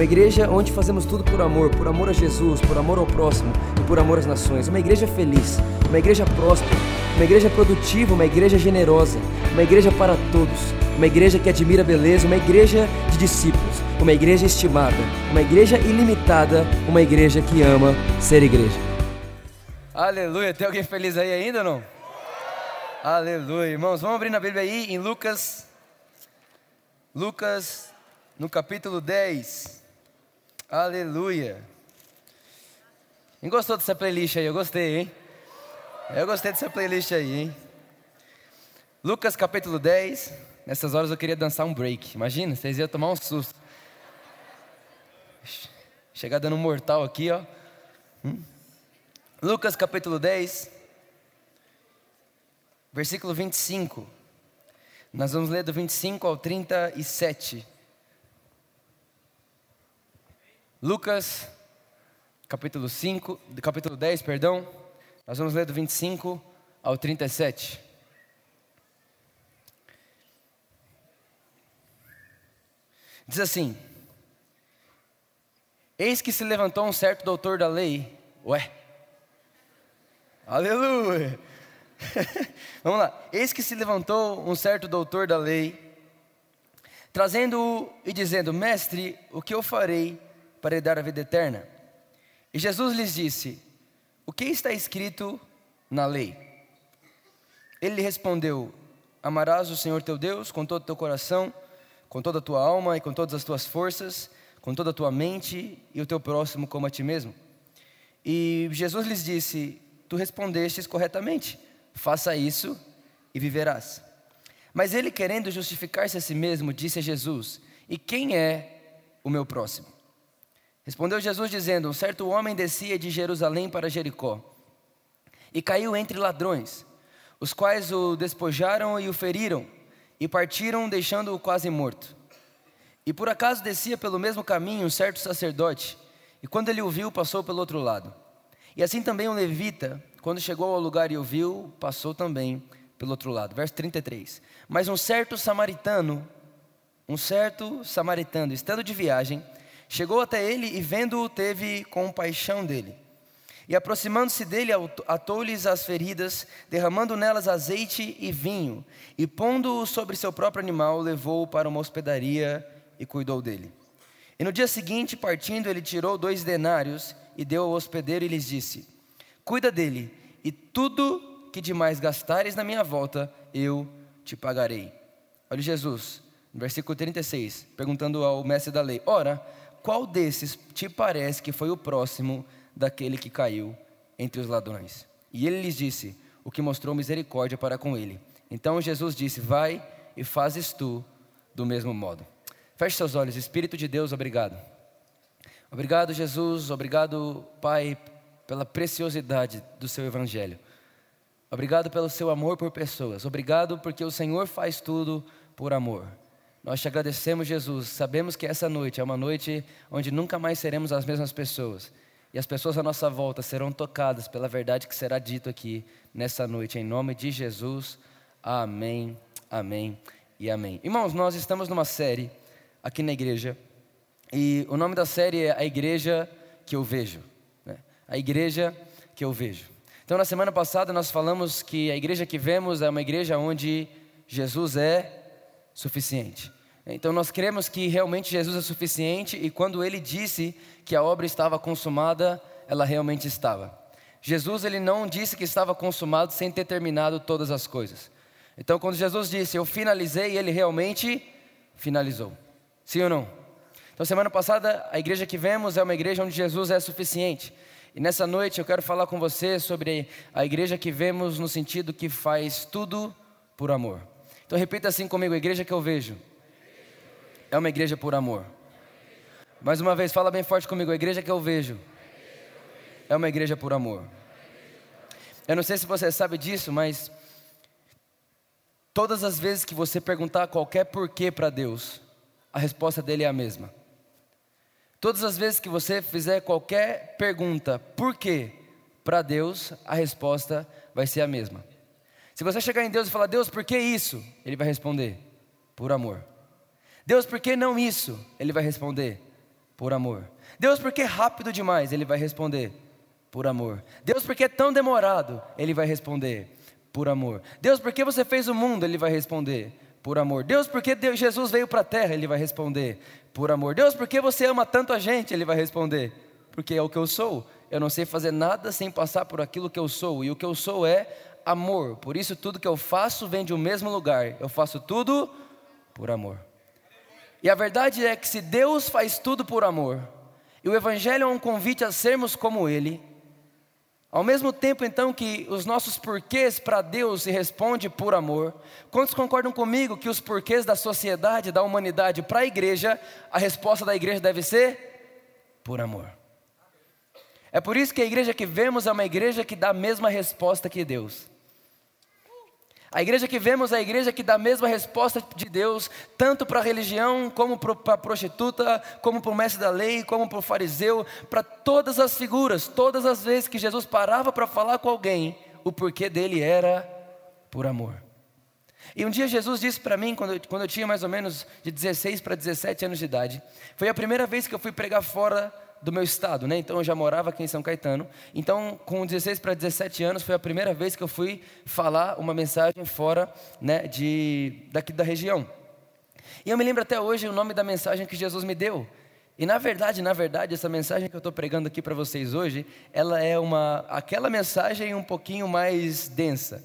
uma igreja onde fazemos tudo por amor, por amor a Jesus, por amor ao próximo e por amor às nações. Uma igreja feliz, uma igreja próspera, uma igreja produtiva, uma igreja generosa, uma igreja para todos, uma igreja que admira a beleza, uma igreja de discípulos, uma igreja estimada, uma igreja ilimitada, uma igreja que ama ser igreja. Aleluia, tem alguém feliz aí ainda não? Aleluia, irmãos, vamos abrir na Bíblia aí em Lucas, Lucas, no capítulo 10. Aleluia. Quem gostou dessa playlist aí? Eu gostei, hein? Eu gostei dessa playlist aí, hein? Lucas capítulo 10. Nessas horas eu queria dançar um break. Imagina, vocês iam tomar um susto. Chegar dando um mortal aqui, ó. Hum? Lucas capítulo 10, versículo 25. Nós vamos ler do 25 ao 37. Lucas capítulo 5, capítulo 10, perdão. Nós vamos ler do 25 ao 37. Diz assim: Eis que se levantou um certo doutor da lei. Ué, aleluia. Vamos lá. Eis que se levantou um certo doutor da lei, trazendo-o e dizendo: Mestre, o que eu farei para lhe dar a vida eterna? E Jesus lhes disse: O que está escrito na lei? Ele lhe respondeu: Amarás o Senhor teu Deus com todo o teu coração, com toda a tua alma e com todas as tuas forças com toda a tua mente e o teu próximo como a ti mesmo. E Jesus lhes disse: Tu respondestes corretamente, faça isso e viverás. Mas ele, querendo justificar-se a si mesmo, disse a Jesus: E quem é o meu próximo? Respondeu Jesus, dizendo: Um certo homem descia de Jerusalém para Jericó e caiu entre ladrões, os quais o despojaram e o feriram, e partiram, deixando-o quase morto. E por acaso descia pelo mesmo caminho um certo sacerdote, e quando ele o viu, passou pelo outro lado. E assim também um levita, quando chegou ao lugar e o viu, passou também pelo outro lado. Verso 33. Mas um certo samaritano, um certo samaritano, estando de viagem, chegou até ele e vendo-o, teve compaixão dele. E aproximando-se dele, atou-lhes as feridas, derramando nelas azeite e vinho, e pondo-o sobre seu próprio animal, levou-o para uma hospedaria e cuidou dele. E no dia seguinte, partindo, ele tirou dois denários e deu ao hospedeiro e lhes disse: Cuida dele, e tudo que demais gastares na minha volta, eu te pagarei. Olha Jesus, no versículo 36, perguntando ao mestre da lei: Ora, qual desses te parece que foi o próximo daquele que caiu entre os ladrões? E ele lhes disse: O que mostrou misericórdia para com ele. Então Jesus disse: Vai e fazes tu do mesmo modo. Feche seus olhos, Espírito de Deus, obrigado. Obrigado, Jesus, obrigado, Pai, pela preciosidade do seu Evangelho. Obrigado pelo seu amor por pessoas. Obrigado porque o Senhor faz tudo por amor. Nós te agradecemos, Jesus. Sabemos que essa noite é uma noite onde nunca mais seremos as mesmas pessoas. E as pessoas à nossa volta serão tocadas pela verdade que será dito aqui nessa noite. Em nome de Jesus. Amém, amém e amém. Irmãos, nós estamos numa série aqui na igreja. E o nome da série é A Igreja que Eu Vejo. Né? A Igreja que Eu Vejo. Então, na semana passada, nós falamos que a igreja que vemos é uma igreja onde Jesus é suficiente. Então, nós cremos que realmente Jesus é suficiente e quando ele disse que a obra estava consumada, ela realmente estava. Jesus ele não disse que estava consumado sem ter terminado todas as coisas. Então, quando Jesus disse eu finalizei, ele realmente finalizou. Sim ou não? Então, semana passada, a igreja que vemos é uma igreja onde Jesus é suficiente. E nessa noite eu quero falar com você sobre a igreja que vemos no sentido que faz tudo por amor. Então repita assim comigo: a igreja que eu vejo é uma igreja por amor. Mais uma vez, fala bem forte comigo. A igreja que eu vejo é uma igreja por amor. Eu não sei se você sabe disso, mas todas as vezes que você perguntar qualquer porquê para Deus, a resposta dele é a mesma. Todas as vezes que você fizer qualquer pergunta, por quê, para Deus, a resposta vai ser a mesma. Se você chegar em Deus e falar, Deus, por que isso? Ele vai responder, por amor. Deus, por que não isso? Ele vai responder, por amor. Deus, por que rápido demais? Ele vai responder, por amor. Deus, por que tão demorado? Ele vai responder, por amor. Deus, por que você fez o mundo? Ele vai responder, por amor. Deus, por que Deus, Jesus veio para a terra? Ele vai responder, por amor. Deus, por que você ama tanto a gente? Ele vai responder, porque é o que eu sou. Eu não sei fazer nada sem passar por aquilo que eu sou, e o que eu sou é amor. Por isso, tudo que eu faço vem de um mesmo lugar. Eu faço tudo por amor. E a verdade é que se Deus faz tudo por amor, e o Evangelho é um convite a sermos como Ele, ao mesmo tempo, então, que os nossos porquês para Deus se responde por amor, quantos concordam comigo que os porquês da sociedade, da humanidade para a igreja, a resposta da igreja deve ser por amor? É por isso que a igreja que vemos é uma igreja que dá a mesma resposta que Deus. A igreja que vemos é a igreja que dá a mesma resposta de Deus, tanto para a religião, como para a prostituta, como para o mestre da lei, como para o fariseu, para todas as figuras, todas as vezes que Jesus parava para falar com alguém, o porquê dele era por amor. E um dia Jesus disse para mim, quando eu, quando eu tinha mais ou menos de 16 para 17 anos de idade, foi a primeira vez que eu fui pregar fora do meu estado, né? Então eu já morava aqui em São Caetano. Então, com 16 para 17 anos, foi a primeira vez que eu fui falar uma mensagem fora, né, de daqui da região. E eu me lembro até hoje o nome da mensagem que Jesus me deu. E na verdade, na verdade, essa mensagem que eu estou pregando aqui para vocês hoje, ela é uma aquela mensagem um pouquinho mais densa.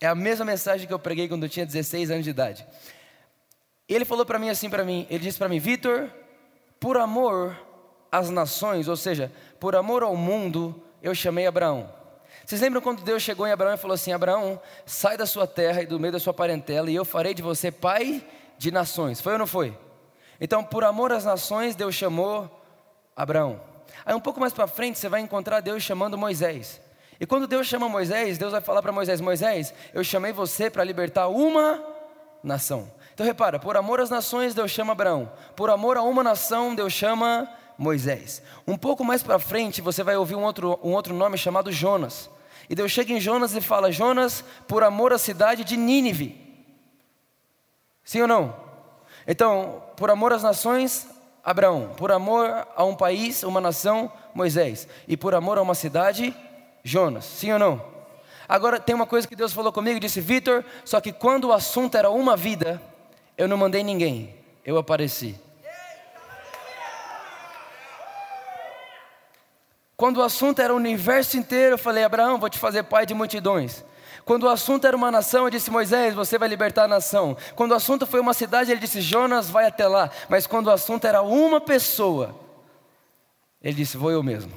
É a mesma mensagem que eu preguei quando eu tinha 16 anos de idade. Ele falou para mim assim para mim, ele disse para mim, Vitor, por amor as nações, ou seja, por amor ao mundo, eu chamei Abraão. Vocês lembram quando Deus chegou em Abraão e falou assim: Abraão, sai da sua terra e do meio da sua parentela, e eu farei de você pai de nações. Foi ou não foi? Então, por amor às nações, Deus chamou Abraão. Aí, um pouco mais para frente, você vai encontrar Deus chamando Moisés. E quando Deus chama Moisés, Deus vai falar para Moisés: Moisés, eu chamei você para libertar uma nação. Então, repara: por amor às nações, Deus chama Abraão. Por amor a uma nação, Deus chama Moisés. Um pouco mais para frente você vai ouvir um outro, um outro nome chamado Jonas. E Deus chega em Jonas e fala: Jonas, por amor à cidade de Nínive. Sim ou não? Então, por amor às nações, Abraão. Por amor a um país, uma nação, Moisés. E por amor a uma cidade, Jonas. Sim ou não? Agora tem uma coisa que Deus falou comigo, disse: Vitor, só que quando o assunto era uma vida, eu não mandei ninguém, eu apareci. Quando o assunto era o universo inteiro, eu falei: Abraão, vou te fazer pai de multidões. Quando o assunto era uma nação, eu disse: Moisés, você vai libertar a nação. Quando o assunto foi uma cidade, ele disse: Jonas, vai até lá. Mas quando o assunto era uma pessoa, ele disse: Vou eu mesmo.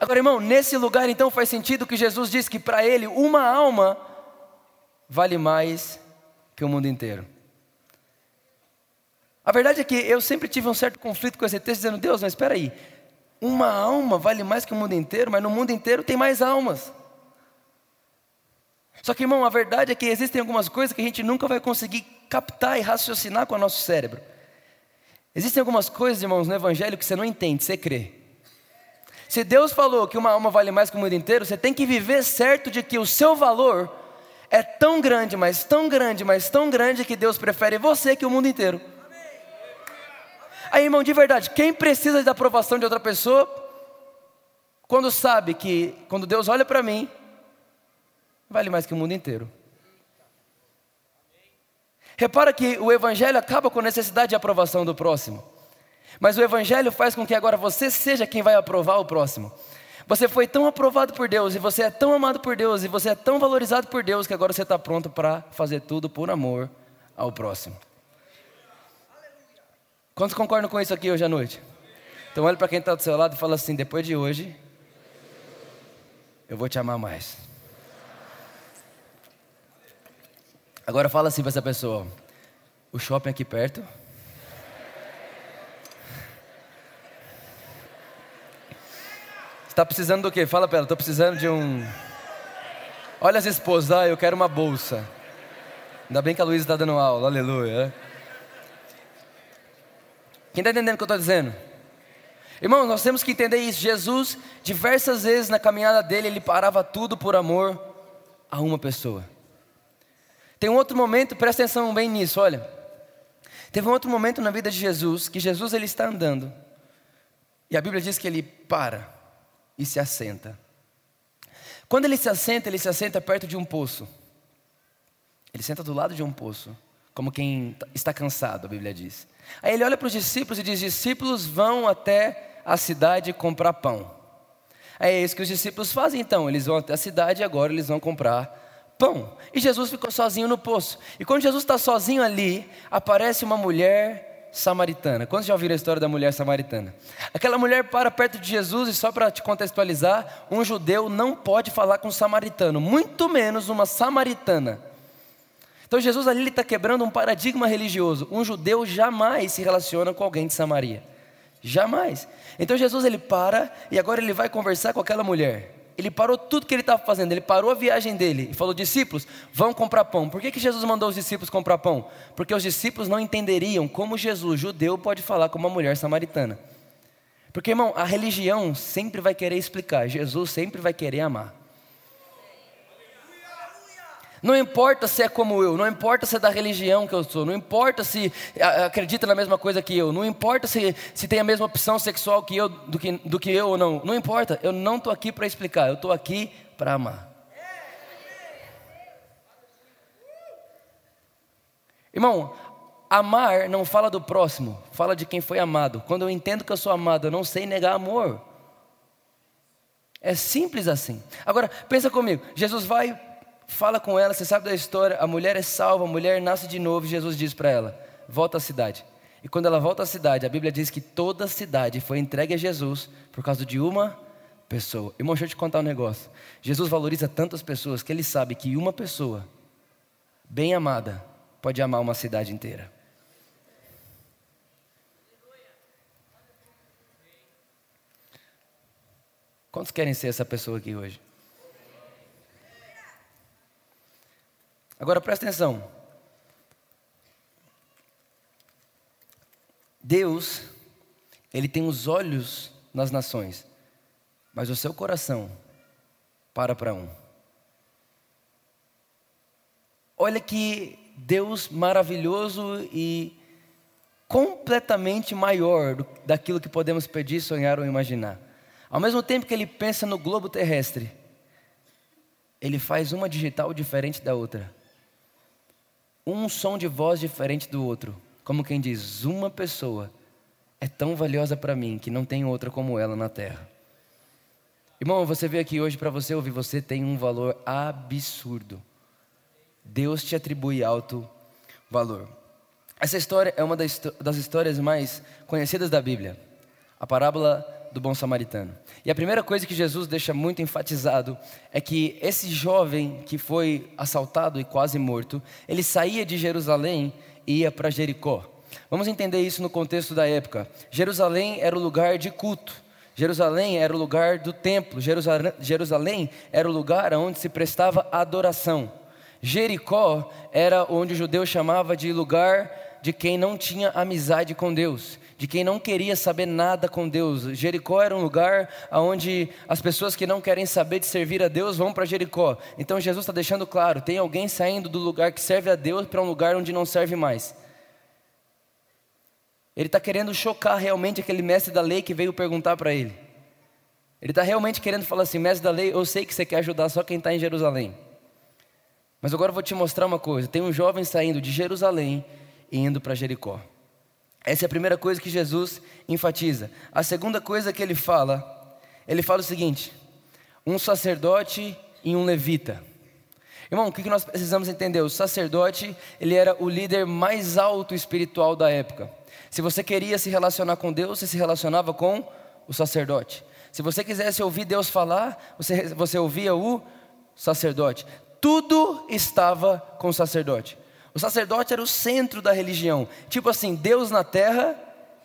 Agora, irmão, nesse lugar então faz sentido que Jesus disse que para ele uma alma vale mais que o mundo inteiro. A verdade é que eu sempre tive um certo conflito com esse texto, dizendo: Deus, mas espera aí, uma alma vale mais que o mundo inteiro, mas no mundo inteiro tem mais almas. Só que, irmão, a verdade é que existem algumas coisas que a gente nunca vai conseguir captar e raciocinar com o nosso cérebro. Existem algumas coisas, irmãos, no Evangelho que você não entende, você crê. Se Deus falou que uma alma vale mais que o mundo inteiro, você tem que viver certo de que o seu valor é tão grande, mas tão grande, mas tão grande que Deus prefere você que o mundo inteiro. Aí, irmão, de verdade, quem precisa da aprovação de outra pessoa, quando sabe que, quando Deus olha para mim, vale mais que o mundo inteiro. Repara que o Evangelho acaba com a necessidade de aprovação do próximo. Mas o Evangelho faz com que agora você seja quem vai aprovar o próximo. Você foi tão aprovado por Deus, e você é tão amado por Deus, e você é tão valorizado por Deus, que agora você está pronto para fazer tudo por amor ao próximo. Quantos concordam com isso aqui hoje à noite? Então olha para quem está do seu lado e fala assim: depois de hoje, eu vou te amar mais. Agora fala assim para essa pessoa: o shopping aqui perto. Está precisando do quê? Fala para ela: estou precisando de um. Olha as esposas, ah, eu quero uma bolsa. Ainda bem que a Luísa está dando aula, aleluia. Quem está entendendo o que eu estou dizendo? Irmão, nós temos que entender isso. Jesus, diversas vezes na caminhada dele, ele parava tudo por amor a uma pessoa. Tem um outro momento, presta atenção bem nisso, olha. Teve um outro momento na vida de Jesus que Jesus ele está andando. E a Bíblia diz que ele para e se assenta. Quando ele se assenta, ele se assenta perto de um poço. Ele senta do lado de um poço, como quem está cansado, a Bíblia diz. Aí ele olha para os discípulos e diz: Discípulos vão até a cidade comprar pão. É isso que os discípulos fazem então. Eles vão até a cidade e agora eles vão comprar pão. E Jesus ficou sozinho no poço. E quando Jesus está sozinho ali, aparece uma mulher samaritana. Quantos já ouviram a história da mulher samaritana? Aquela mulher para perto de Jesus e só para te contextualizar, um judeu não pode falar com um samaritano, muito menos uma samaritana. Então Jesus ali está quebrando um paradigma religioso. Um judeu jamais se relaciona com alguém de Samaria. Jamais. Então Jesus ele para e agora ele vai conversar com aquela mulher. Ele parou tudo que ele estava fazendo, ele parou a viagem dele e falou: discípulos, vão comprar pão. Por que, que Jesus mandou os discípulos comprar pão? Porque os discípulos não entenderiam como Jesus, judeu, pode falar com uma mulher samaritana. Porque, irmão, a religião sempre vai querer explicar, Jesus sempre vai querer amar. Não importa se é como eu, não importa se é da religião que eu sou, não importa se acredita na mesma coisa que eu, não importa se, se tem a mesma opção sexual que eu, do que, do que eu ou não, não importa, eu não estou aqui para explicar, eu estou aqui para amar. Irmão, amar não fala do próximo, fala de quem foi amado. Quando eu entendo que eu sou amado, eu não sei negar amor. É simples assim. Agora, pensa comigo: Jesus vai fala com ela, você sabe da história, a mulher é salva, a mulher nasce de novo, Jesus diz para ela: volta à cidade. E quando ela volta à cidade, a Bíblia diz que toda a cidade foi entregue a Jesus por causa de uma pessoa. Irmão, deixa eu te contar um negócio. Jesus valoriza tantas pessoas que ele sabe que uma pessoa, bem amada, pode amar uma cidade inteira. Quantos querem ser essa pessoa aqui hoje? Agora presta atenção. Deus, Ele tem os olhos nas nações, mas o seu coração para para um. Olha que Deus maravilhoso e completamente maior do, daquilo que podemos pedir, sonhar ou imaginar. Ao mesmo tempo que ele pensa no globo terrestre, ele faz uma digital diferente da outra um som de voz diferente do outro. Como quem diz, uma pessoa é tão valiosa para mim que não tem outra como ela na terra. Irmão, você veio aqui hoje para você ouvir, você tem um valor absurdo. Deus te atribui alto valor. Essa história é uma das histórias mais conhecidas da Bíblia. A parábola do bom samaritano. E a primeira coisa que Jesus deixa muito enfatizado é que esse jovem que foi assaltado e quase morto, ele saía de Jerusalém e ia para Jericó. Vamos entender isso no contexto da época. Jerusalém era o lugar de culto. Jerusalém era o lugar do templo. Jerusalém era o lugar onde se prestava adoração. Jericó era onde o judeu chamava de lugar de quem não tinha amizade com Deus de quem não queria saber nada com Deus. Jericó era um lugar onde as pessoas que não querem saber de servir a Deus vão para Jericó. Então Jesus está deixando claro: tem alguém saindo do lugar que serve a Deus para um lugar onde não serve mais. Ele está querendo chocar realmente aquele mestre da lei que veio perguntar para ele. Ele está realmente querendo falar assim: mestre da lei, eu sei que você quer ajudar só quem está em Jerusalém. Mas agora eu vou te mostrar uma coisa: tem um jovem saindo de Jerusalém e indo para Jericó. Essa é a primeira coisa que Jesus enfatiza. A segunda coisa que ele fala, ele fala o seguinte: um sacerdote e um levita. Irmão, o que nós precisamos entender? O sacerdote, ele era o líder mais alto espiritual da época. Se você queria se relacionar com Deus, você se relacionava com o sacerdote. Se você quisesse ouvir Deus falar, você, você ouvia o sacerdote. Tudo estava com o sacerdote. O sacerdote era o centro da religião. Tipo assim, Deus na terra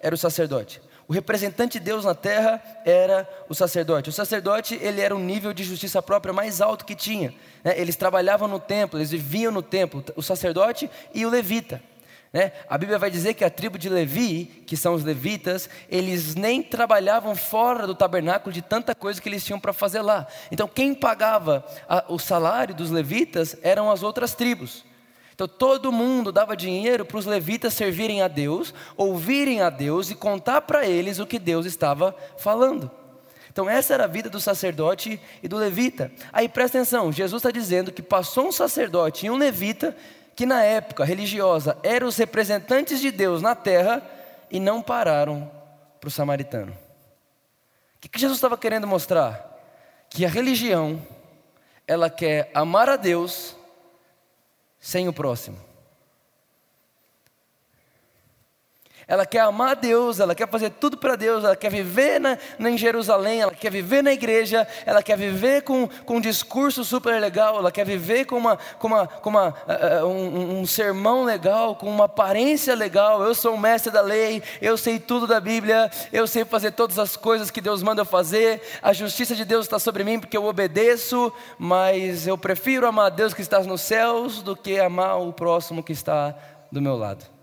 era o sacerdote. O representante de Deus na terra era o sacerdote. O sacerdote ele era um nível de justiça própria mais alto que tinha. Né? Eles trabalhavam no templo, eles viviam no templo. O sacerdote e o levita. Né? A Bíblia vai dizer que a tribo de Levi, que são os levitas, eles nem trabalhavam fora do tabernáculo de tanta coisa que eles tinham para fazer lá. Então, quem pagava o salário dos levitas eram as outras tribos. Então todo mundo dava dinheiro para os levitas servirem a Deus, ouvirem a Deus e contar para eles o que Deus estava falando. Então essa era a vida do sacerdote e do levita. Aí presta atenção, Jesus está dizendo que passou um sacerdote e um levita que na época religiosa eram os representantes de Deus na terra e não pararam para o samaritano. O que, que Jesus estava querendo mostrar? Que a religião ela quer amar a Deus sem o próximo. Ela quer amar Deus, ela quer fazer tudo para Deus, ela quer viver na, na, em Jerusalém, ela quer viver na igreja, ela quer viver com, com um discurso super legal, ela quer viver com, uma, com, uma, com uma, uh, um, um sermão legal, com uma aparência legal. Eu sou o mestre da lei, eu sei tudo da Bíblia, eu sei fazer todas as coisas que Deus manda eu fazer, a justiça de Deus está sobre mim porque eu obedeço, mas eu prefiro amar Deus que está nos céus do que amar o próximo que está do meu lado.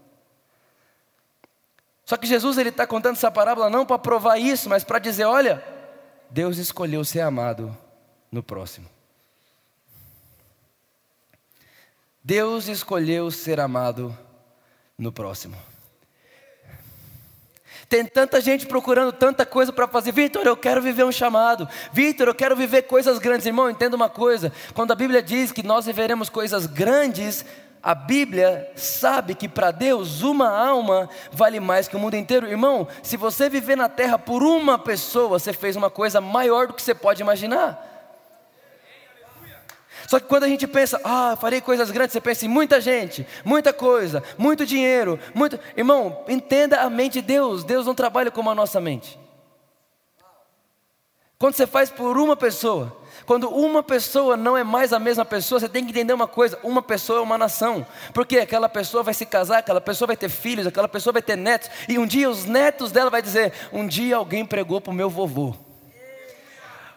Só que Jesus ele está contando essa parábola não para provar isso, mas para dizer, olha, Deus escolheu ser amado no próximo. Deus escolheu ser amado no próximo. Tem tanta gente procurando tanta coisa para fazer. Vitor, eu quero viver um chamado. Vitor, eu quero viver coisas grandes. Irmão, entenda uma coisa: quando a Bíblia diz que nós viveremos coisas grandes, a Bíblia sabe que para Deus uma alma vale mais que o mundo inteiro. Irmão, se você viver na terra por uma pessoa, você fez uma coisa maior do que você pode imaginar. Só que quando a gente pensa, ah, farei coisas grandes, você pensa em muita gente, muita coisa, muito dinheiro, muito. Irmão, entenda a mente de Deus. Deus não trabalha como a nossa mente. Quando você faz por uma pessoa, quando uma pessoa não é mais a mesma pessoa, você tem que entender uma coisa: uma pessoa é uma nação. Porque aquela pessoa vai se casar, aquela pessoa vai ter filhos, aquela pessoa vai ter netos, e um dia os netos dela vai dizer: um dia alguém pregou para o meu vovô.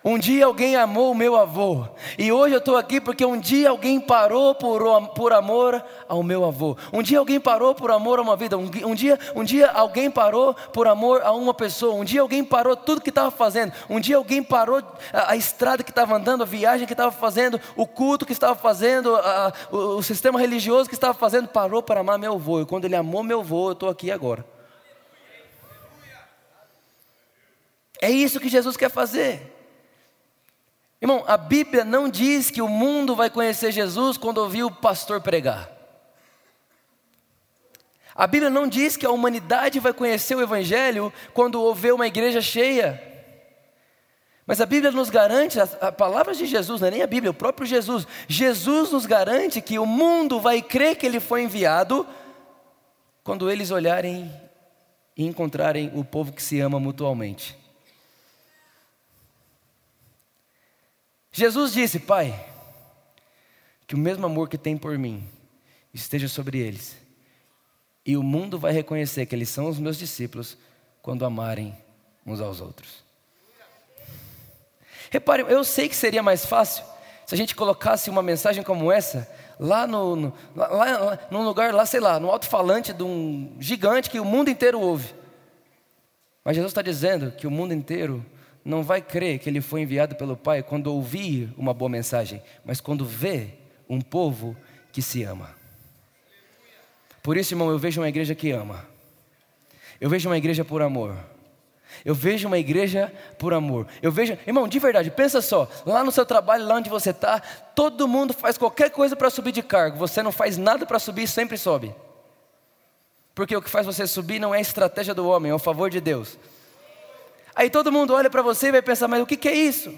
Um dia alguém amou o meu avô. E hoje eu estou aqui porque um dia alguém parou por, por amor ao meu avô. Um dia alguém parou por amor a uma vida. Um, um, dia, um dia alguém parou por amor a uma pessoa. Um dia alguém parou tudo que estava fazendo. Um dia alguém parou a, a estrada que estava andando, a viagem que estava fazendo, o culto que estava fazendo, a, o, o sistema religioso que estava fazendo. Parou para amar meu avô. E quando ele amou meu avô, eu estou aqui agora. É isso que Jesus quer fazer. Irmão, a Bíblia não diz que o mundo vai conhecer Jesus quando ouvir o pastor pregar. A Bíblia não diz que a humanidade vai conhecer o Evangelho quando ouvir uma igreja cheia. Mas a Bíblia nos garante, a, a palavra de Jesus, não é nem a Bíblia, é o próprio Jesus. Jesus nos garante que o mundo vai crer que ele foi enviado quando eles olharem e encontrarem o povo que se ama mutualmente. Jesus disse: Pai, que o mesmo amor que tem por mim esteja sobre eles, e o mundo vai reconhecer que eles são os meus discípulos quando amarem uns aos outros. Reparem, eu sei que seria mais fácil se a gente colocasse uma mensagem como essa lá no, no lá, lá, num lugar lá, sei lá, no alto-falante de um gigante que o mundo inteiro ouve. Mas Jesus está dizendo que o mundo inteiro não vai crer que ele foi enviado pelo Pai quando ouvir uma boa mensagem, mas quando vê um povo que se ama. Por isso, irmão, eu vejo uma igreja que ama. Eu vejo uma igreja por amor. Eu vejo uma igreja por amor. Eu vejo, irmão, de verdade, pensa só, lá no seu trabalho, lá onde você está, todo mundo faz qualquer coisa para subir de cargo. Você não faz nada para subir sempre sobe. Porque o que faz você subir não é a estratégia do homem, é o favor de Deus. Aí todo mundo olha para você e vai pensar, mas o que, que é isso?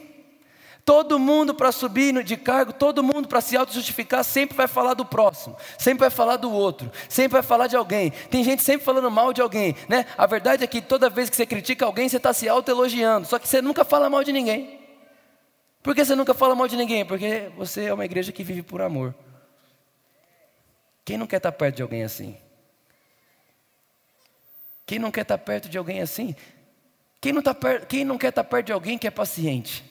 Todo mundo para subir de cargo, todo mundo para se auto-justificar, sempre vai falar do próximo, sempre vai falar do outro, sempre vai falar de alguém. Tem gente sempre falando mal de alguém, né? A verdade é que toda vez que você critica alguém, você está se auto-elogiando, só que você nunca fala mal de ninguém. Por que você nunca fala mal de ninguém? Porque você é uma igreja que vive por amor. Quem não quer estar tá perto de alguém assim? Quem não quer estar tá perto de alguém assim? Quem não, tá. Quem não quer estar tá perto de alguém que é paciente?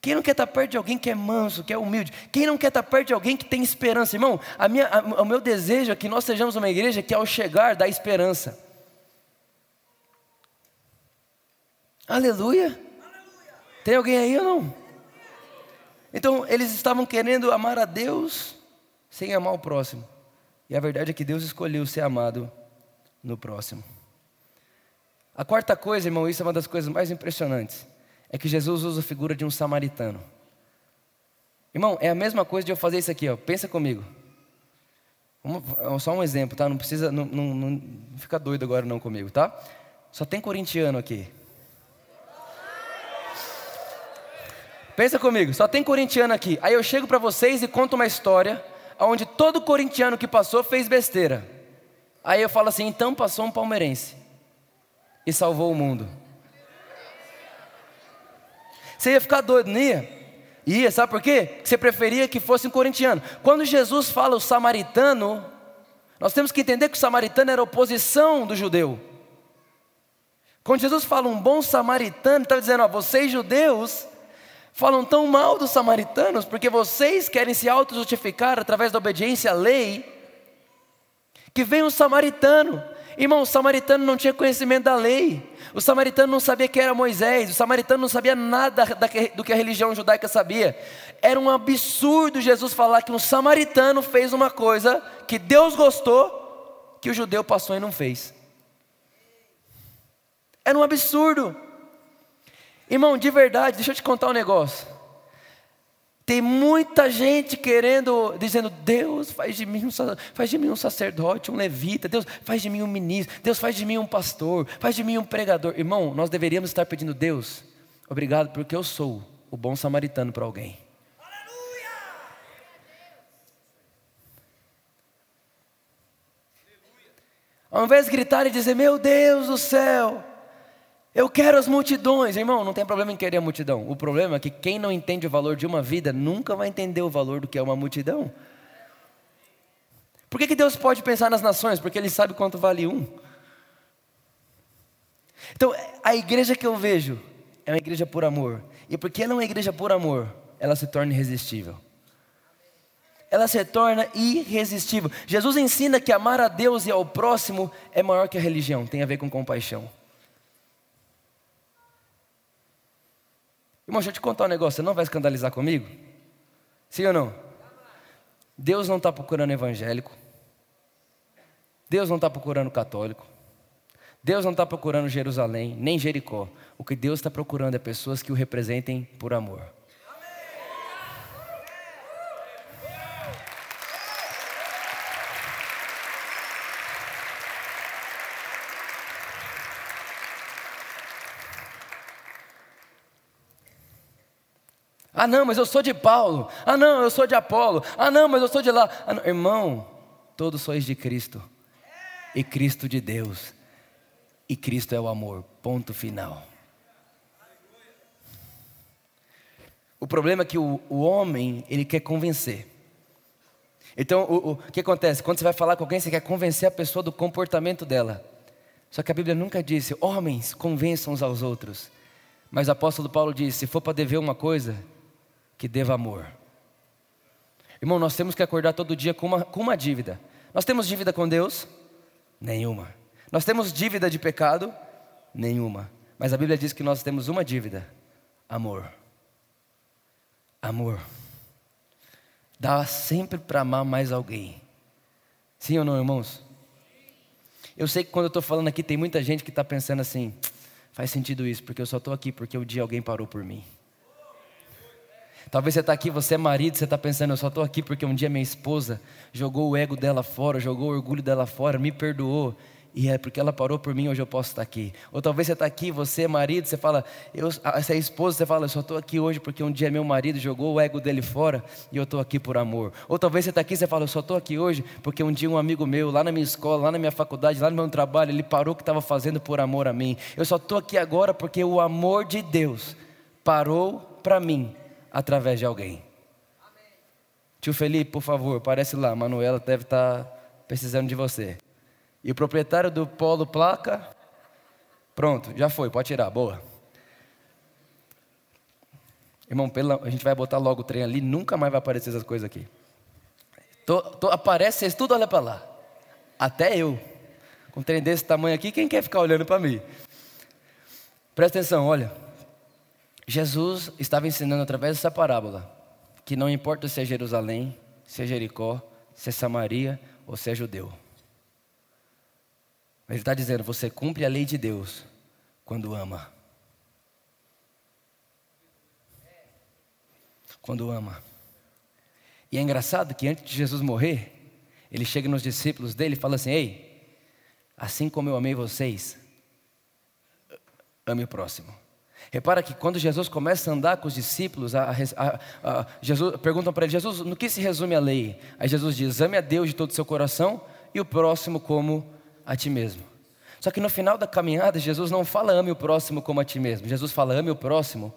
Quem não quer estar tá perto de alguém que é manso, que é humilde? Quem não quer estar perto de alguém que tem esperança? Irmão, a minha, a, o meu desejo é que nós sejamos uma igreja que ao chegar dá esperança. Aleluia. Tem alguém aí ou não? Então, eles estavam querendo amar a Deus sem amar o próximo. E a verdade é que Deus escolheu ser amado no próximo. A quarta coisa, irmão, isso é uma das coisas mais impressionantes, é que Jesus usa a figura de um samaritano. Irmão, é a mesma coisa de eu fazer isso aqui, ó. Pensa comigo. só um exemplo, tá? Não precisa, não, não, não fica doido agora não comigo, tá? Só tem corintiano aqui. Pensa comigo, só tem corintiano aqui. Aí eu chego para vocês e conto uma história onde todo corintiano que passou fez besteira. Aí eu falo assim: então passou um palmeirense e salvou o mundo. Você ia ficar doido, não ia? Ia, sabe por quê? Você preferia que fosse um corintiano. Quando Jesus fala o samaritano, nós temos que entender que o samaritano era oposição do judeu. Quando Jesus fala um bom samaritano, está dizendo: ó, vocês judeus falam tão mal dos samaritanos porque vocês querem se auto-justificar através da obediência à lei, que vem um samaritano. Irmão, o samaritano não tinha conhecimento da lei, o samaritano não sabia que era Moisés, o samaritano não sabia nada do que a religião judaica sabia. Era um absurdo Jesus falar que um samaritano fez uma coisa que Deus gostou, que o judeu passou e não fez. Era um absurdo. Irmão, de verdade, deixa eu te contar um negócio. Tem muita gente querendo, dizendo, Deus faz de mim um, faz de mim um sacerdote, um levita, Deus faz de mim um ministro, Deus faz de mim um pastor, faz de mim um pregador. Irmão, nós deveríamos estar pedindo, Deus, obrigado porque eu sou o bom samaritano para alguém. Aleluia! Ao invés de gritar e dizer, meu Deus do céu, eu quero as multidões, irmão. Não tem problema em querer a multidão. O problema é que quem não entende o valor de uma vida nunca vai entender o valor do que é uma multidão. Por que, que Deus pode pensar nas nações? Porque Ele sabe quanto vale um. Então, a igreja que eu vejo é uma igreja por amor. E porque ela é uma igreja por amor, ela se torna irresistível. Ela se torna irresistível. Jesus ensina que amar a Deus e ao próximo é maior que a religião, tem a ver com compaixão. Irmão, deixa eu te contar um negócio, você não vai escandalizar comigo? Sim ou não? Deus não está procurando evangélico. Deus não está procurando católico. Deus não está procurando Jerusalém, nem Jericó. O que Deus está procurando é pessoas que o representem por amor. Ah, não, mas eu sou de Paulo. Ah, não, eu sou de Apolo. Ah, não, mas eu sou de lá. Ah, Irmão, todos sois de Cristo. E Cristo de Deus. E Cristo é o amor. Ponto final. O problema é que o, o homem, ele quer convencer. Então, o, o que acontece? Quando você vai falar com alguém, você quer convencer a pessoa do comportamento dela. Só que a Bíblia nunca disse, homens, convençam uns aos outros. Mas o apóstolo Paulo disse: se for para dever uma coisa, que deva amor. Irmão, nós temos que acordar todo dia com uma, com uma dívida. Nós temos dívida com Deus? Nenhuma. Nós temos dívida de pecado? Nenhuma. Mas a Bíblia diz que nós temos uma dívida: amor. Amor. Dá sempre para amar mais alguém. Sim ou não, irmãos? Eu sei que quando eu estou falando aqui, tem muita gente que está pensando assim: faz sentido isso, porque eu só estou aqui porque um dia alguém parou por mim. Talvez você está aqui, você é marido, você está pensando, eu só estou aqui porque um dia minha esposa jogou o ego dela fora, jogou o orgulho dela fora, me perdoou. E é porque ela parou por mim, hoje eu posso estar aqui. Ou talvez você está aqui, você é marido, você fala, eu, você é esposa, você fala, eu só estou aqui hoje porque um dia meu marido jogou o ego dele fora e eu estou aqui por amor. Ou talvez você está aqui, você fala, eu só estou aqui hoje porque um dia um amigo meu, lá na minha escola, lá na minha faculdade, lá no meu trabalho, ele parou o que estava fazendo por amor a mim. Eu só estou aqui agora porque o amor de Deus parou para mim através de alguém. Amém. Tio Felipe, por favor, aparece lá. Manuela deve estar tá precisando de você. E o proprietário do Polo Placa, Pronto, já foi, pode tirar, boa. Irmão, pela, a gente vai botar logo o trem ali, nunca mais vai aparecer essas coisas aqui. Tô, tô, aparece, vocês tudo olha para lá. Até eu. Com um trem desse tamanho aqui, quem quer ficar olhando para mim? Presta atenção, olha. Jesus estava ensinando através dessa parábola que não importa se é Jerusalém, se é Jericó, se é Samaria ou se é judeu. Ele está dizendo: você cumpre a lei de Deus quando ama. Quando ama. E é engraçado que antes de Jesus morrer, ele chega nos discípulos dele e fala assim: Ei, assim como eu amei vocês, ame o próximo. Repara que quando Jesus começa a andar com os discípulos, a, a, a, Jesus, perguntam para ele: Jesus, no que se resume a lei? Aí Jesus diz: ame a Deus de todo o seu coração e o próximo como a ti mesmo. Só que no final da caminhada, Jesus não fala ame o próximo como a ti mesmo. Jesus fala ame o próximo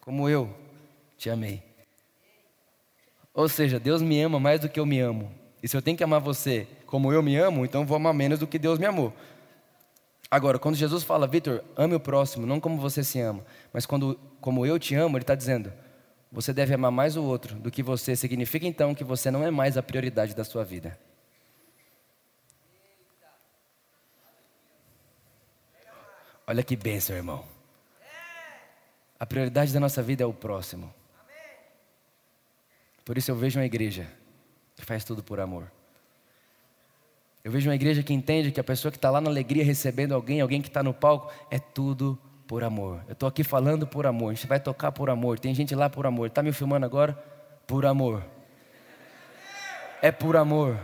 como eu te amei. Ou seja, Deus me ama mais do que eu me amo. E se eu tenho que amar você como eu me amo, então vou amar menos do que Deus me amou. Agora, quando Jesus fala, Vitor, ame o próximo, não como você se ama, mas quando, como eu te amo, Ele está dizendo, você deve amar mais o outro do que você. Significa então que você não é mais a prioridade da sua vida. Olha que bênção, irmão. A prioridade da nossa vida é o próximo. Por isso eu vejo uma igreja que faz tudo por amor. Eu vejo uma igreja que entende que a pessoa que está lá na alegria recebendo alguém, alguém que está no palco, é tudo por amor. Eu estou aqui falando por amor, a gente vai tocar por amor. Tem gente lá por amor. Está me filmando agora? Por amor. É por amor.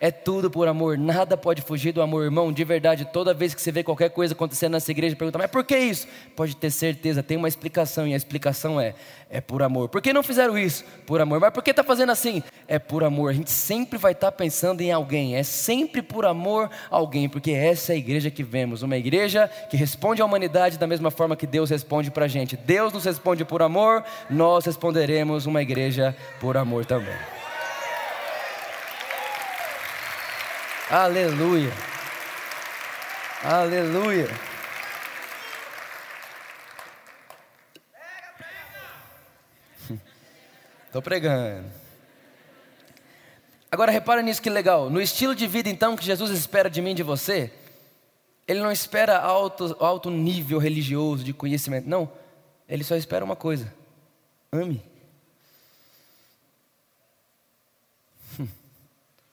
É tudo por amor, nada pode fugir do amor, irmão. De verdade, toda vez que você vê qualquer coisa acontecendo nessa igreja, pergunta, mas por que isso? Pode ter certeza, tem uma explicação, e a explicação é: é por amor. Por que não fizeram isso? Por amor. Mas por que está fazendo assim? É por amor. A gente sempre vai estar tá pensando em alguém, é sempre por amor a alguém, porque essa é a igreja que vemos, uma igreja que responde à humanidade da mesma forma que Deus responde para a gente. Deus nos responde por amor, nós responderemos uma igreja por amor também. Aleluia. Aleluia. Estou pregando. Agora repara nisso que legal. No estilo de vida então que Jesus espera de mim e de você, ele não espera alto, alto nível religioso de conhecimento. Não. Ele só espera uma coisa: ame.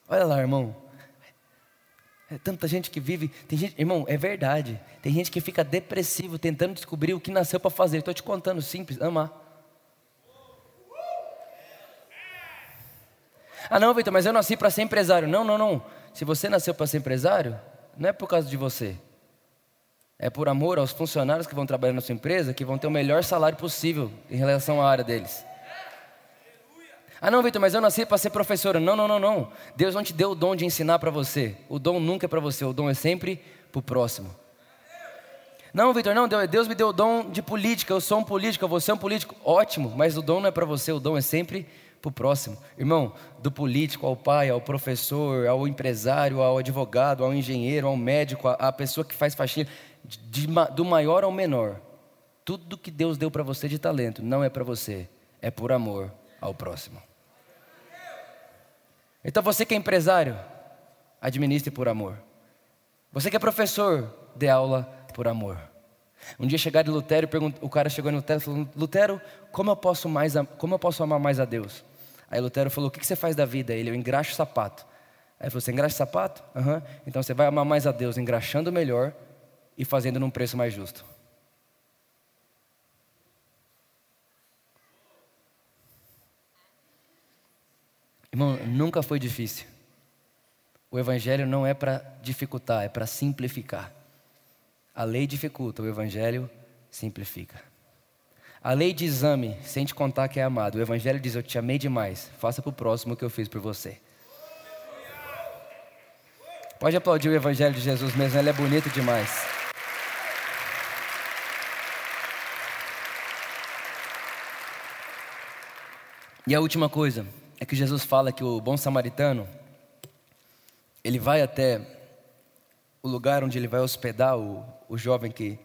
Olha lá, irmão. É tanta gente que vive, tem gente, irmão, é verdade. Tem gente que fica depressivo tentando descobrir o que nasceu para fazer. Estou te contando simples, amar. Ah, não, Vitor, mas eu nasci para ser empresário. Não, não, não. Se você nasceu para ser empresário, não é por causa de você. É por amor aos funcionários que vão trabalhar na sua empresa, que vão ter o melhor salário possível em relação à área deles. Ah, não, Vitor, mas eu nasci para ser professora. Não, não, não, não. Deus não te deu o dom de ensinar para você. O dom nunca é para você, o dom é sempre para o próximo. Não, Vitor, não, Deus me deu o dom de política. Eu sou um político, você é um político. Ótimo, mas o dom não é para você, o dom é sempre para o próximo. Irmão, do político ao pai, ao professor, ao empresário, ao advogado, ao engenheiro, ao médico, à pessoa que faz faxina, de, de, do maior ao menor. Tudo que Deus deu para você de talento não é para você, é por amor ao próximo. Então você que é empresário, administre por amor. Você que é professor, dê aula por amor. Um dia chegaram em Lutero o cara chegou em Lutero e falou: Lutero, como eu posso mais, como eu posso amar mais a Deus? Aí Lutero falou: O que você faz da vida? Ele, eu engraxo sapato. Aí ele falou: Você engraxa sapato? Uhum. Então você vai amar mais a Deus engraxando melhor e fazendo num preço mais justo. Irmão, nunca foi difícil. O Evangelho não é para dificultar, é para simplificar. A lei dificulta, o Evangelho simplifica. A lei de exame, sem te contar que é amado. O Evangelho diz: Eu te amei demais, faça para o próximo o que eu fiz por você. Pode aplaudir o Evangelho de Jesus mesmo, ele é bonito demais. E a última coisa, é que Jesus fala que o bom samaritano, ele vai até o lugar onde ele vai hospedar o, o jovem que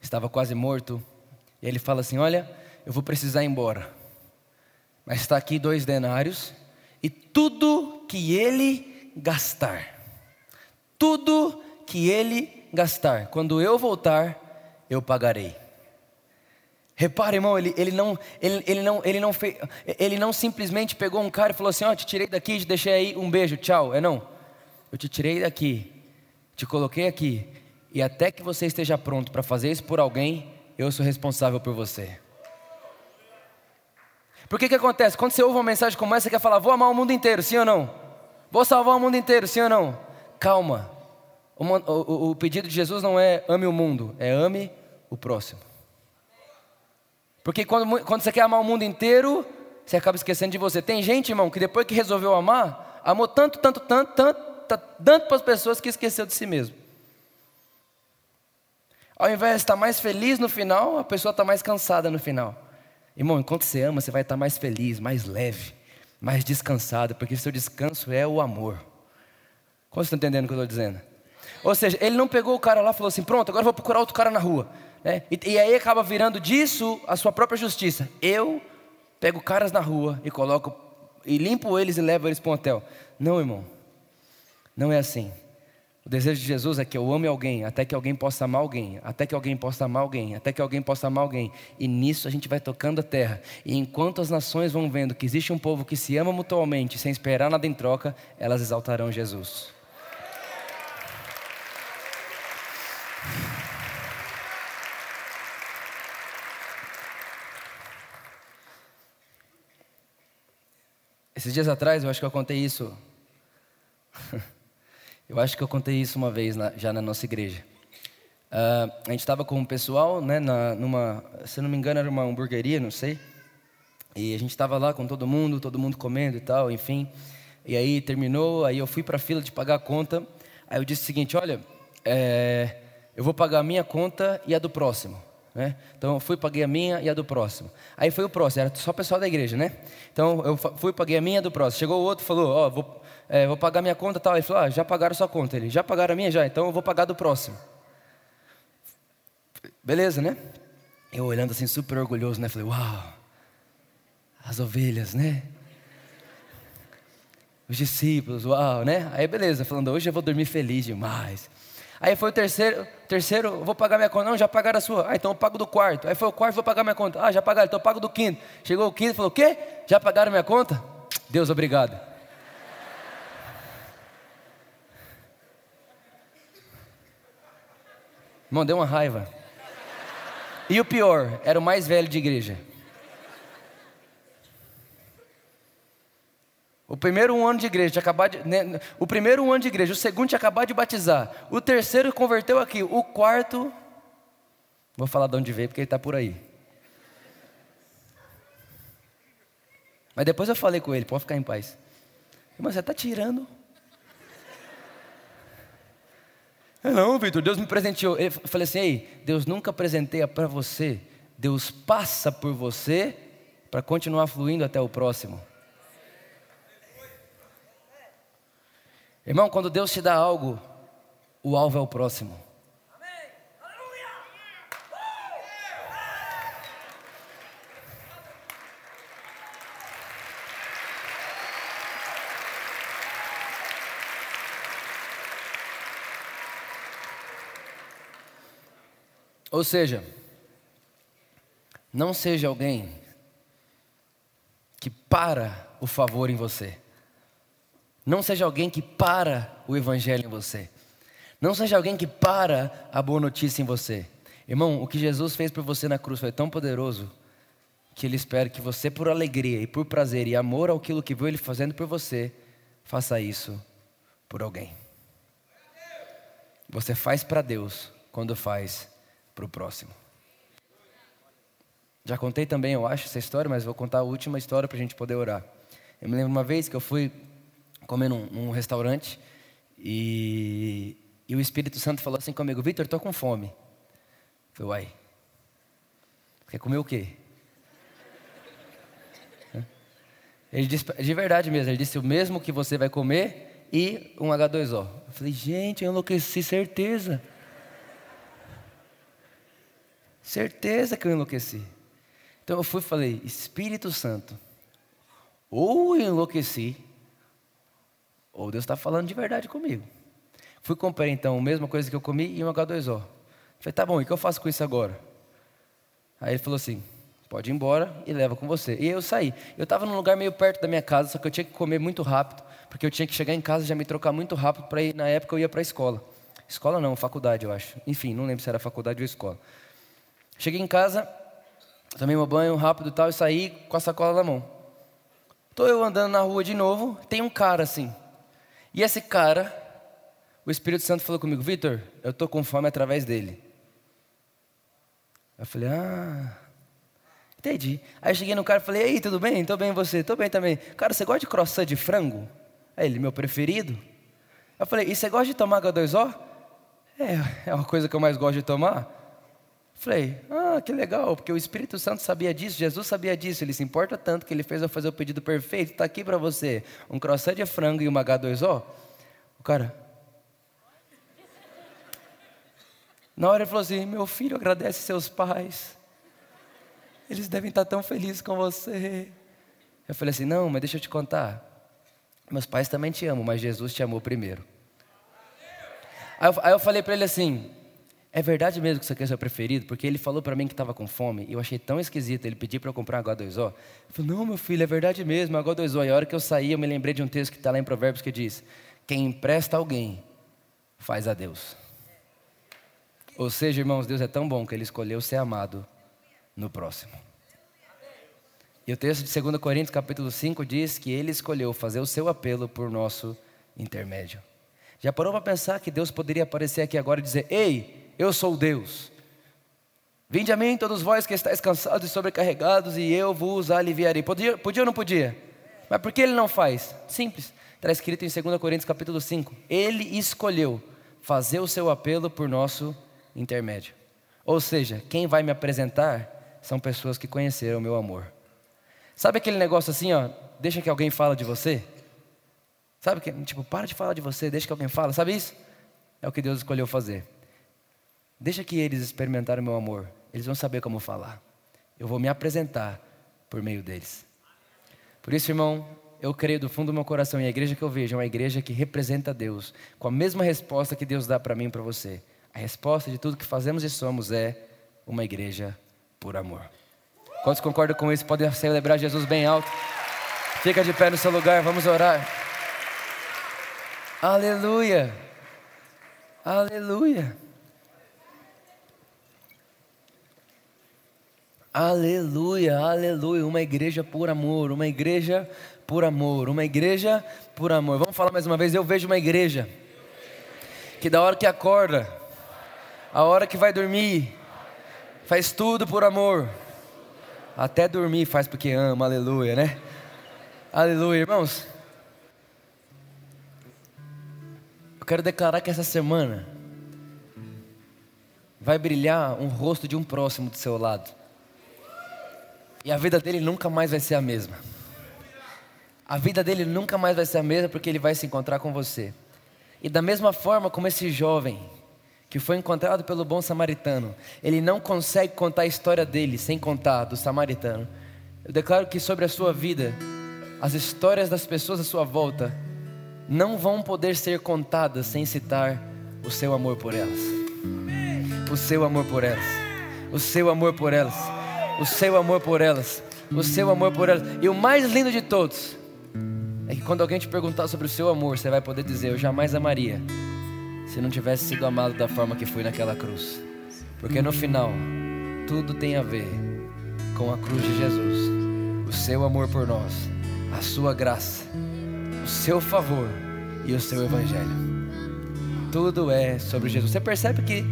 estava quase morto, e ele fala assim: Olha, eu vou precisar ir embora, mas está aqui dois denários, e tudo que ele gastar, tudo que ele gastar, quando eu voltar, eu pagarei. Repare, irmão, ele, ele, não, ele, ele, não, ele, não fez, ele não simplesmente pegou um cara e falou assim: Ó, oh, te tirei daqui, te deixei aí, um beijo, tchau. É não. Eu te tirei daqui, te coloquei aqui, e até que você esteja pronto para fazer isso por alguém, eu sou responsável por você. Por que que acontece? Quando você ouve uma mensagem como essa, você quer falar, vou amar o mundo inteiro, sim ou não? Vou salvar o mundo inteiro, sim ou não? Calma. O, o, o pedido de Jesus não é ame o mundo, é ame o próximo. Porque quando, quando você quer amar o mundo inteiro, você acaba esquecendo de você. Tem gente, irmão, que depois que resolveu amar, amou tanto, tanto, tanto, tanto, tanto para as pessoas que esqueceu de si mesmo. Ao invés de estar mais feliz no final, a pessoa está mais cansada no final. Irmão, enquanto você ama, você vai estar mais feliz, mais leve, mais descansado, porque seu descanso é o amor. Como você está entendendo o que eu estou dizendo? Ou seja, ele não pegou o cara lá e falou assim: pronto, agora vou procurar outro cara na rua. É, e, e aí acaba virando disso a sua própria justiça. Eu pego caras na rua e coloco, e limpo eles e levo eles para um hotel. Não, irmão. Não é assim. O desejo de Jesus é que eu ame alguém, até que alguém possa amar alguém, até que alguém possa amar alguém, até que alguém possa amar alguém. E nisso a gente vai tocando a terra. E enquanto as nações vão vendo que existe um povo que se ama mutuamente, sem esperar nada em troca, elas exaltarão Jesus. Esses dias atrás, eu acho que eu contei isso Eu acho que eu contei isso uma vez na, já na nossa igreja. Uh, a gente estava com o pessoal, né, na, numa, se não me engano, era uma hamburgueria, não sei. E a gente estava lá com todo mundo, todo mundo comendo e tal, enfim. E aí terminou, aí eu fui para a fila de pagar a conta. Aí eu disse o seguinte: olha, é, eu vou pagar a minha conta e a do próximo. Né? Então eu fui, paguei a minha e a do próximo. Aí foi o próximo, era só o pessoal da igreja, né? Então eu fui, paguei a minha e a do próximo. Chegou o outro, falou: Ó, oh, vou, é, vou pagar minha conta tal. Ele falou, ah, já pagaram sua conta. Ele, já pagaram a minha? Já, então eu vou pagar do próximo. Beleza, né? Eu olhando assim, super orgulhoso, né? Falei, uau, as ovelhas, né? Os discípulos, uau, né? Aí beleza, falando, hoje eu vou dormir feliz demais. Aí foi o terceiro, terceiro, vou pagar minha conta. Não, já pagaram a sua. Ah, então eu pago do quarto. Aí foi o quarto, vou pagar minha conta. Ah, já pagaram, então eu pago do quinto. Chegou o quinto, falou, o quê? Já pagaram minha conta? Deus, obrigado. Irmão, deu uma raiva. E o pior, era o mais velho de igreja. O primeiro um ano de igreja, acabado de, né, o primeiro um ano de igreja, o segundo tinha acabado de batizar, o terceiro converteu aqui, o quarto, vou falar de onde veio porque ele está por aí. Mas depois eu falei com ele, pode ficar em paz. Mas você está tirando Não, Vitor, Deus me presenteou. Eu falei assim: Ei, Deus nunca presenteia para você. Deus passa por você para continuar fluindo até o próximo. Irmão, quando Deus te dá algo, o alvo é o próximo. Ou seja, não seja alguém que para o favor em você. Não seja alguém que para o evangelho em você. Não seja alguém que para a boa notícia em você. Irmão, o que Jesus fez por você na cruz foi tão poderoso que Ele espera que você, por alegria e por prazer e amor àquilo que viu Ele fazendo por você, faça isso por alguém. Você faz para Deus quando faz para o próximo. Já contei também, eu acho, essa história, mas vou contar a última história para a gente poder orar. Eu me lembro uma vez que eu fui comer num, num restaurante e, e, o Espírito Santo falou assim comigo: Vitor, estou com fome. Eu falei, uai, quer comer o quê? Ele disse, de verdade mesmo, ele disse: o mesmo que você vai comer e um H2O. Eu falei, gente, eu enlouqueci, certeza. Certeza que eu enlouqueci. Então eu fui e falei: Espírito Santo, ou eu enlouqueci, ou Deus está falando de verdade comigo. Fui comprar então a mesma coisa que eu comi e um H2O. Falei: tá bom, e o que eu faço com isso agora? Aí ele falou assim: pode ir embora e leva com você. E eu saí. Eu estava num lugar meio perto da minha casa, só que eu tinha que comer muito rápido, porque eu tinha que chegar em casa e já me trocar muito rápido para ir. Na época eu ia para a escola. Escola não, faculdade eu acho. Enfim, não lembro se era faculdade ou escola. Cheguei em casa, tomei meu banho rápido e tal, e saí com a sacola na mão. Estou eu andando na rua de novo, tem um cara assim. E esse cara, o Espírito Santo falou comigo, Vitor, eu estou com fome através dele. Eu falei, ah, entendi. Aí eu cheguei no cara e falei, ei, tudo bem? Tô bem você? Tô bem também. Cara, você gosta de croissant de frango? Aí ele, meu preferido. Eu falei, e você gosta de tomar H2O? É, é uma coisa que eu mais gosto de tomar. Falei, ah, que legal, porque o Espírito Santo sabia disso, Jesus sabia disso, ele se importa tanto que ele fez eu fazer o pedido perfeito, está aqui para você, um croissant de frango e uma H2O. O cara, na hora ele falou assim, meu filho, agradece seus pais, eles devem estar tão felizes com você. Eu falei assim, não, mas deixa eu te contar, meus pais também te amam, mas Jesus te amou primeiro. Aí eu, aí eu falei para ele assim, é verdade mesmo que isso aqui é seu preferido? Porque ele falou para mim que estava com fome e eu achei tão esquisito ele pedir para eu comprar H2O. Eu falei, não, meu filho, é verdade mesmo, H2O. E a hora que eu saí, eu me lembrei de um texto que está lá em Provérbios que diz: Quem empresta alguém, faz a Deus. Ou seja, irmãos, Deus é tão bom que ele escolheu ser amado no próximo. E o texto de 2 Coríntios, capítulo 5, diz que ele escolheu fazer o seu apelo por nosso intermédio. Já parou para pensar que Deus poderia aparecer aqui agora e dizer: Ei, eu sou Deus. Vinde a mim, todos vós que estáis cansados e sobrecarregados, e eu vos aliviarei. Podia, podia ou não podia? Mas por que ele não faz? Simples. Está escrito em 2 Coríntios capítulo 5. Ele escolheu fazer o seu apelo por nosso intermédio. Ou seja, quem vai me apresentar são pessoas que conheceram o meu amor. Sabe aquele negócio assim, ó, deixa que alguém fala de você? Sabe que, tipo, para de falar de você, deixa que alguém fala. Sabe isso? É o que Deus escolheu fazer. Deixa que eles experimentarem o meu amor. Eles vão saber como falar. Eu vou me apresentar por meio deles. Por isso, irmão, eu creio do fundo do meu coração, e a igreja que eu vejo é uma igreja que representa Deus, com a mesma resposta que Deus dá para mim e para você. A resposta de tudo que fazemos e somos é uma igreja por amor. Quantos concordam com isso? Podem celebrar Jesus bem alto. Fica de pé no seu lugar, vamos orar. Aleluia. Aleluia. Aleluia, aleluia. Uma igreja por amor, uma igreja por amor, uma igreja por amor. Vamos falar mais uma vez. Eu vejo uma igreja que da hora que acorda, a hora que vai dormir, faz tudo por amor. Até dormir faz porque ama, aleluia, né? Aleluia, irmãos. Eu quero declarar que essa semana vai brilhar um rosto de um próximo do seu lado. E a vida dele nunca mais vai ser a mesma. A vida dele nunca mais vai ser a mesma porque ele vai se encontrar com você. E da mesma forma como esse jovem que foi encontrado pelo bom samaritano, ele não consegue contar a história dele sem contar do samaritano. Eu declaro que sobre a sua vida, as histórias das pessoas à sua volta não vão poder ser contadas sem citar o seu amor por elas. O seu amor por elas. O seu amor por elas o seu amor por elas, o seu amor por elas. E o mais lindo de todos é que quando alguém te perguntar sobre o seu amor, você vai poder dizer: Eu jamais amaria se não tivesse sido amado da forma que fui naquela cruz. Porque no final, tudo tem a ver com a cruz de Jesus, o seu amor por nós, a sua graça, o seu favor e o seu evangelho. Tudo é sobre Jesus. Você percebe que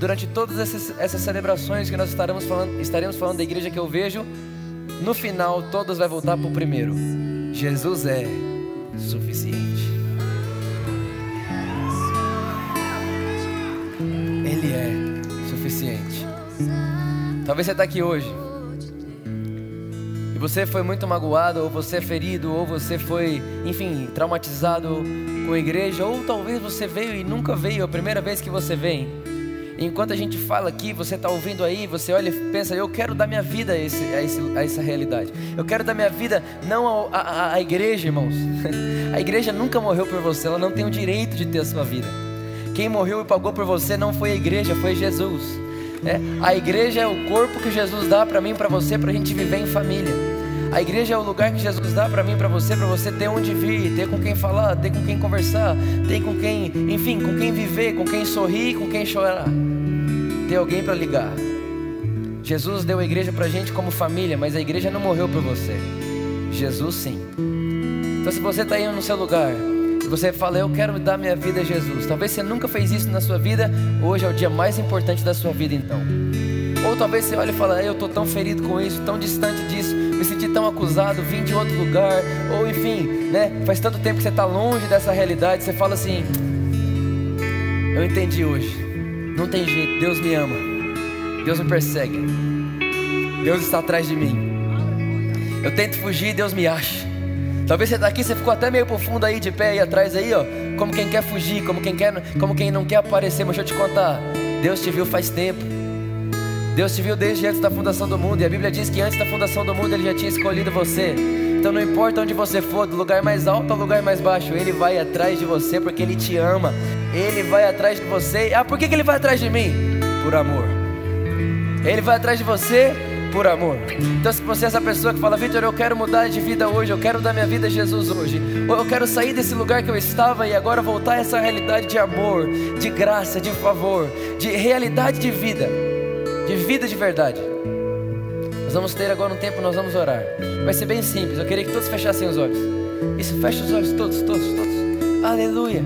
durante todas essas, essas celebrações que nós estaremos falando, estaremos falando da igreja que eu vejo, no final todas vai voltar para o primeiro. Jesus é suficiente. Ele é suficiente. Talvez você está aqui hoje e você foi muito magoado, ou você é ferido, ou você foi, enfim, traumatizado com a igreja, ou talvez você veio e nunca veio, a primeira vez que você vem. Enquanto a gente fala aqui, você está ouvindo aí, você olha e pensa: eu quero dar minha vida a, esse, a, esse, a essa realidade. Eu quero dar minha vida não à igreja, irmãos. a igreja nunca morreu por você, ela não tem o direito de ter a sua vida. Quem morreu e pagou por você não foi a igreja, foi Jesus. É, a igreja é o corpo que Jesus dá para mim e para você, para a gente viver em família. A igreja é o lugar que Jesus dá para mim para você, para você ter onde vir, ter com quem falar, ter com quem conversar, ter com quem, enfim, com quem viver, com quem sorrir, com quem chorar. Ter alguém para ligar. Jesus deu a igreja para gente como família, mas a igreja não morreu por você. Jesus sim. Então se você está aí no seu lugar, e você fala, eu quero dar minha vida a Jesus. Talvez você nunca fez isso na sua vida, hoje é o dia mais importante da sua vida então. Ou talvez você olhe e fale, eu estou tão ferido com isso, tão distante disso me senti tão acusado, vim de outro lugar, ou enfim, né? Faz tanto tempo que você está longe dessa realidade, você fala assim: Eu entendi hoje, não tem jeito, Deus me ama, Deus me persegue, Deus está atrás de mim. Eu tento fugir, Deus me acha. Talvez você está aqui, você ficou até meio profundo aí, de pé aí atrás aí, ó, como quem quer fugir, como quem quer, como quem não quer aparecer. Mas deixa eu te contar, Deus te viu faz tempo. Deus te viu desde antes da fundação do mundo, e a Bíblia diz que antes da fundação do mundo Ele já tinha escolhido você. Então não importa onde você for, do lugar mais alto ao lugar mais baixo, Ele vai atrás de você porque Ele te ama. Ele vai atrás de você. Ah, por que, que Ele vai atrás de mim? Por amor. Ele vai atrás de você por amor. Então, se você é essa pessoa que fala, Vitor, eu quero mudar de vida hoje, eu quero dar minha vida a Jesus hoje, ou eu quero sair desse lugar que eu estava e agora voltar a essa realidade de amor, de graça, de favor, de realidade de vida de vida de verdade. Nós vamos ter agora um tempo, nós vamos orar. Vai ser bem simples. Eu queria que todos fechassem os olhos. Isso, fecha os olhos todos, todos, todos. Aleluia.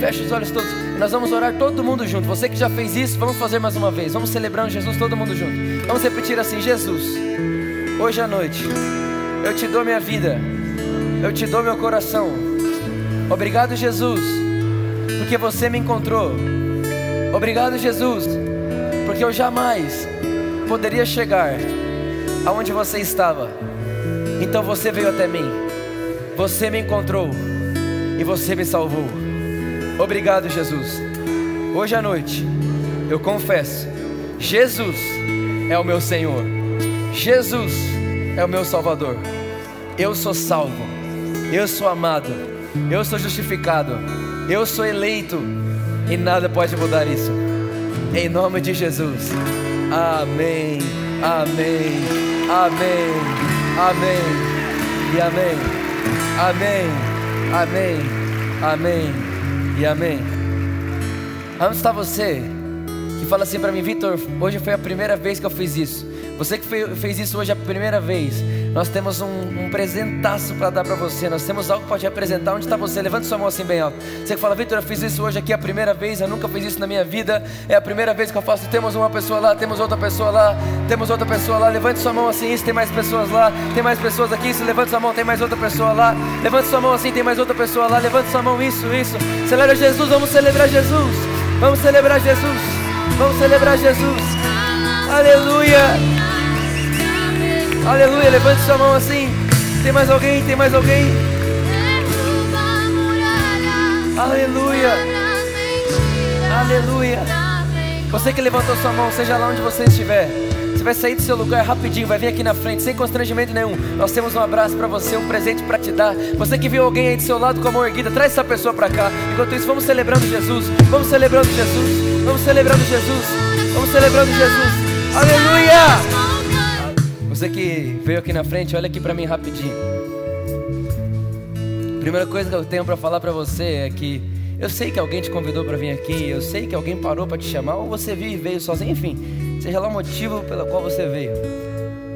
Fecha os olhos todos. Nós vamos orar todo mundo junto. Você que já fez isso, vamos fazer mais uma vez. Vamos celebrar Jesus todo mundo junto. Vamos repetir assim: Jesus, hoje à noite, eu te dou minha vida. Eu te dou meu coração. Obrigado, Jesus, porque você me encontrou. Obrigado, Jesus porque eu jamais poderia chegar aonde você estava. Então você veio até mim, você me encontrou e você me salvou. Obrigado, Jesus. Hoje à noite eu confesso: Jesus é o meu Senhor, Jesus é o meu Salvador. Eu sou salvo, eu sou amado, eu sou justificado, eu sou eleito e nada pode mudar isso. Em nome de Jesus. Amém. Amém. Amém. Amém. E amém. Amém. Amém. Amém. E amém. Onde está você que fala assim para mim, Vitor, hoje foi a primeira vez que eu fiz isso. Você que fez isso hoje a primeira vez, nós temos um, um presentaço para dar para você. Nós temos algo para te apresentar. Onde está você? Levante sua mão assim bem alto. Você que fala, Vitor, eu fiz isso hoje aqui a primeira vez. Eu nunca fiz isso na minha vida. É a primeira vez que eu faço. Temos uma pessoa lá, temos outra pessoa lá, temos outra pessoa lá. Levante sua mão assim. Isso tem mais pessoas lá. Tem mais pessoas aqui. Isso. Levante sua mão. Tem mais outra pessoa lá. Levante sua mão assim. Tem mais outra pessoa lá. Levante sua mão. Isso, isso. Celebra Jesus. Vamos celebrar Jesus. Vamos celebrar Jesus. Vamos celebrar Jesus. Aleluia. Aleluia, levante sua mão assim. Tem mais alguém? Tem mais alguém? Aleluia. Aleluia. Você que levantou sua mão, seja lá onde você estiver. Você vai sair do seu lugar rapidinho, vai vir aqui na frente, sem constrangimento nenhum. Nós temos um abraço para você, um presente para te dar. Você que viu alguém aí do seu lado com a mão erguida, traz essa pessoa para cá. Enquanto isso, vamos celebrando Jesus. Vamos celebrando Jesus. Vamos celebrando Jesus. Vamos celebrando Jesus. Aleluia! Você que veio aqui na frente, olha aqui para mim rapidinho. Primeira coisa que eu tenho para falar para você é que eu sei que alguém te convidou para vir aqui, eu sei que alguém parou para te chamar, ou você veio e veio sozinho, enfim, seja lá o motivo pelo qual você veio.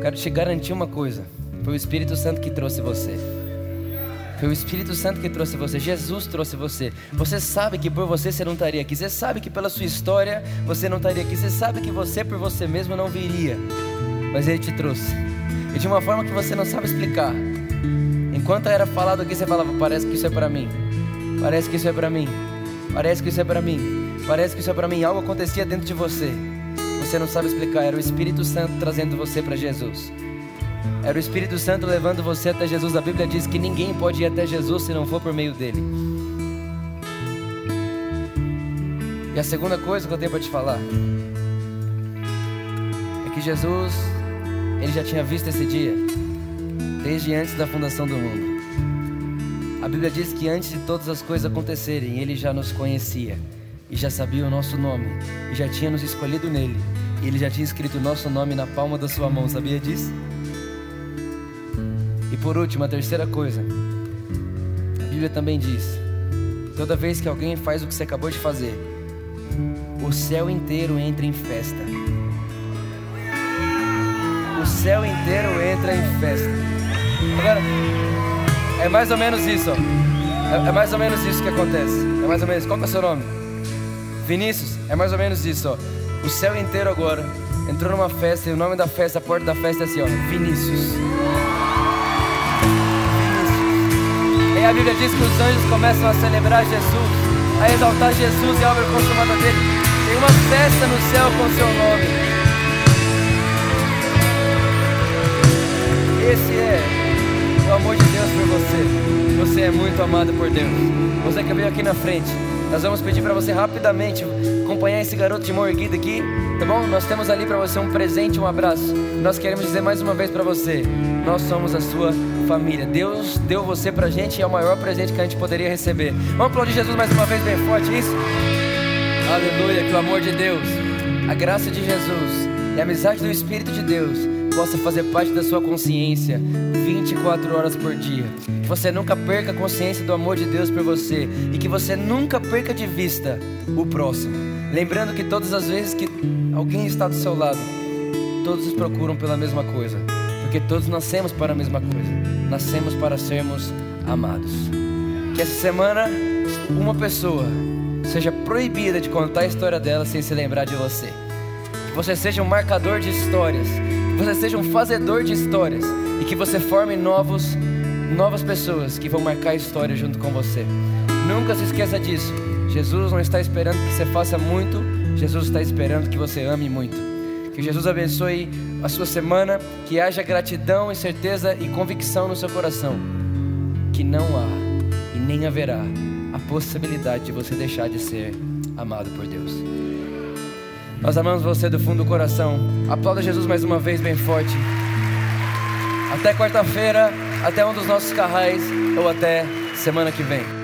Quero te garantir uma coisa: foi o Espírito Santo que trouxe você. Foi o Espírito Santo que trouxe você, Jesus trouxe você. Você sabe que por você você não estaria aqui, você sabe que pela sua história você não estaria aqui, você sabe que você por você mesmo não viria mas Ele te trouxe. E de uma forma que você não sabe explicar. Enquanto era falado aqui, você falava: Parece que isso é para mim. Parece que isso é para mim. Parece que isso é para mim. Parece que isso é para mim. Algo acontecia dentro de você. Você não sabe explicar. Era o Espírito Santo trazendo você para Jesus. Era o Espírito Santo levando você até Jesus. A Bíblia diz que ninguém pode ir até Jesus se não for por meio dele. E a segunda coisa que eu tenho para te falar é que Jesus, ele já tinha visto esse dia desde antes da fundação do mundo. A Bíblia diz que antes de todas as coisas acontecerem, ele já nos conhecia e já sabia o nosso nome e já tinha nos escolhido nele. E ele já tinha escrito o nosso nome na palma da sua mão, sabia disso? E por último, a terceira coisa. A Bíblia também diz: toda vez que alguém faz o que você acabou de fazer, o céu inteiro entra em festa. Céu inteiro entra em festa. Agora, é mais ou menos isso. É, é, mais ou menos isso que acontece. É mais ou menos. Qual que é o seu nome? Vinícius. É mais ou menos isso. Ó. O céu inteiro agora entrou numa festa e o nome da festa, a porta da festa é assim, ó. Vinícius. E a Bíblia diz que os anjos começam a celebrar Jesus, a exaltar Jesus e a obra consumada dele. Tem uma festa no céu com o seu nome. Esse é o amor de Deus por você. Você é muito amado por Deus. Você que veio aqui na frente, nós vamos pedir para você rapidamente acompanhar esse garoto de mão erguida aqui, tá bom? Nós temos ali para você um presente, um abraço. Nós queremos dizer mais uma vez para você: nós somos a sua família. Deus deu você pra gente e é o maior presente que a gente poderia receber. Vamos aplaudir Jesus mais uma vez bem forte, isso? Aleluia, que o amor de Deus, a graça de Jesus e a amizade do Espírito de Deus possa fazer parte da sua consciência 24 horas por dia. Que você nunca perca a consciência do amor de Deus por você e que você nunca perca de vista o próximo. Lembrando que todas as vezes que alguém está do seu lado, todos procuram pela mesma coisa, porque todos nascemos para a mesma coisa. Nascemos para sermos amados. Que essa semana uma pessoa seja proibida de contar a história dela sem se lembrar de você. Que você seja um marcador de histórias você seja um fazedor de histórias e que você forme novos, novas pessoas que vão marcar a história junto com você. Nunca se esqueça disso. Jesus não está esperando que você faça muito, Jesus está esperando que você ame muito. Que Jesus abençoe a sua semana, que haja gratidão e certeza e convicção no seu coração. Que não há e nem haverá a possibilidade de você deixar de ser amado por Deus. Nós amamos você do fundo do coração. Aplauda Jesus mais uma vez, bem forte. Até quarta-feira, até um dos nossos carrais, ou até semana que vem.